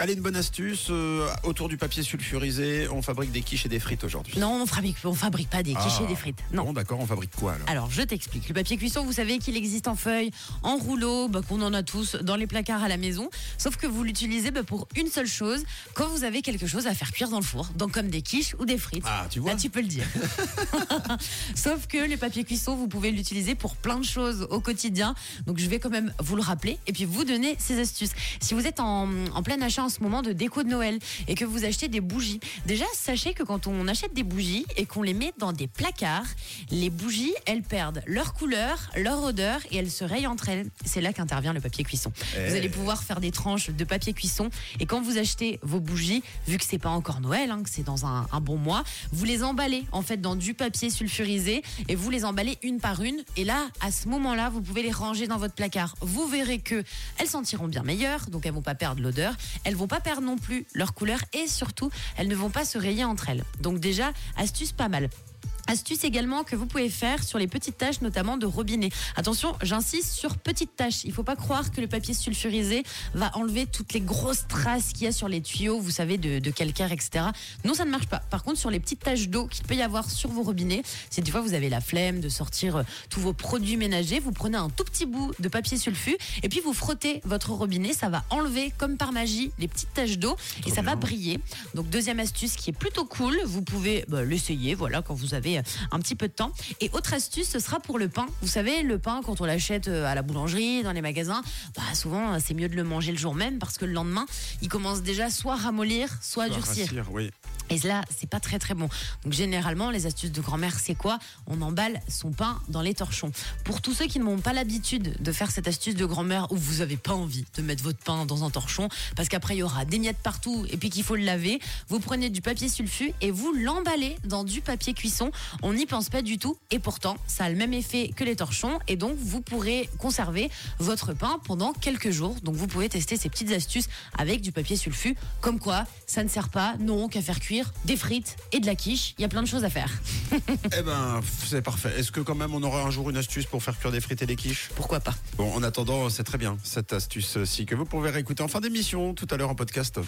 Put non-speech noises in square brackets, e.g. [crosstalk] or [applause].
Allez, une bonne astuce. euh, autour du papier sulfurisé, on fabrique des quiches et des frites aujourd'hui. Non, on fabrique, on fabrique pas des quiches Ah. et des frites. Non. Bon, d'accord, on fabrique quoi alors Alors, je t'explique. Le papier cuisson, vous savez qu'il existe en feuilles, en rouleau, bah, qu'on en a tous dans les placards à la maison. Sauf que vous l'utilisez bah, pour une seule chose, quand vous avez quelque chose à faire cuire dans le four. Donc, comme des quiches ou des frites. Ah, tu vois Là, tu peux le dire. [laughs] [laughs] Sauf que le papier cuisson, vous pouvez l'utiliser pour plein de choses au quotidien. Donc, je vais quand même vous le rappeler et puis vous donner ces astuces. Si vous êtes en, en plein achat en ce moment de déco de Noël et que vous achetez des bougies, déjà, sachez que quand on achète des bougies et qu'on les met dans des placards, les bougies, elles perdent leur couleur, leur odeur et elles se rayent entre elles. C'est là qu'intervient le papier cuisson. Eh. Vous allez pouvoir faire des tranches de papier cuisson et quand vous achetez vos bougies, vu que c'est pas encore Noël, hein, que c'est dans un, un bon mois, vous les emballez en fait dans du papier sulfurisé et vous les emballez une par une. Et là, à ce moment-là, vous pouvez les ranger dans votre placard. Vous verrez que elles sentiront bien meilleures, donc elles vont pas perdre l'odeur, elles vont pas perdre non plus leur couleur et surtout, elles ne vont pas se rayer entre elles. Donc déjà, astuce pas mal. Astuce également que vous pouvez faire sur les petites taches, notamment de robinet. Attention, j'insiste sur petites taches. Il faut pas croire que le papier sulfurisé va enlever toutes les grosses traces qu'il y a sur les tuyaux, vous savez, de, de calcaire, etc. Non, ça ne marche pas. Par contre, sur les petites taches d'eau qu'il peut y avoir sur vos robinets, si des fois vous avez la flemme de sortir euh, tous vos produits ménagers, vous prenez un tout petit bout de papier sulfu et puis vous frottez votre robinet. Ça va enlever, comme par magie, les petites taches d'eau et ça va briller. Donc, deuxième astuce qui est plutôt cool. Vous pouvez bah, l'essayer, voilà, quand vous avez un petit peu de temps. Et autre astuce, ce sera pour le pain. Vous savez, le pain, quand on l'achète euh, à la boulangerie, dans les magasins, bah, souvent, c'est mieux de le manger le jour même parce que le lendemain, il commence déjà soit à ramollir, soit à durcir. rassir, oui. Et là, c'est pas très très bon. Donc généralement, les astuces de grand-mère, c'est quoi? On emballe son pain dans les torchons. Pour tous ceux qui n'ont pas l'habitude de faire cette astuce de grand-mère où vous avez pas envie de mettre votre pain dans un torchon, parce qu'après il y aura des miettes partout et puis qu'il faut le laver, vous prenez du papier sulfu et vous l'emballez dans du papier cuisson. On n'y pense pas du tout et pourtant, ça a le même effet que les torchons et donc vous pourrez conserver votre pain pendant quelques jours. Donc vous pouvez tester ces petites astuces avec du papier sulfu. Comme quoi, ça ne sert pas, non, qu'à faire cuire des frites et de la quiche. Il y a plein de choses à faire. [laughs] Eh ben, c'est parfait. Est-ce que quand même on aura un jour une astuce pour faire cuire des frites et des quiches? Pourquoi pas Bon, en attendant, c'est très bien cette astuce-ci que vous pourrez réécouter en fin d'émission tout à l'heure en podcast.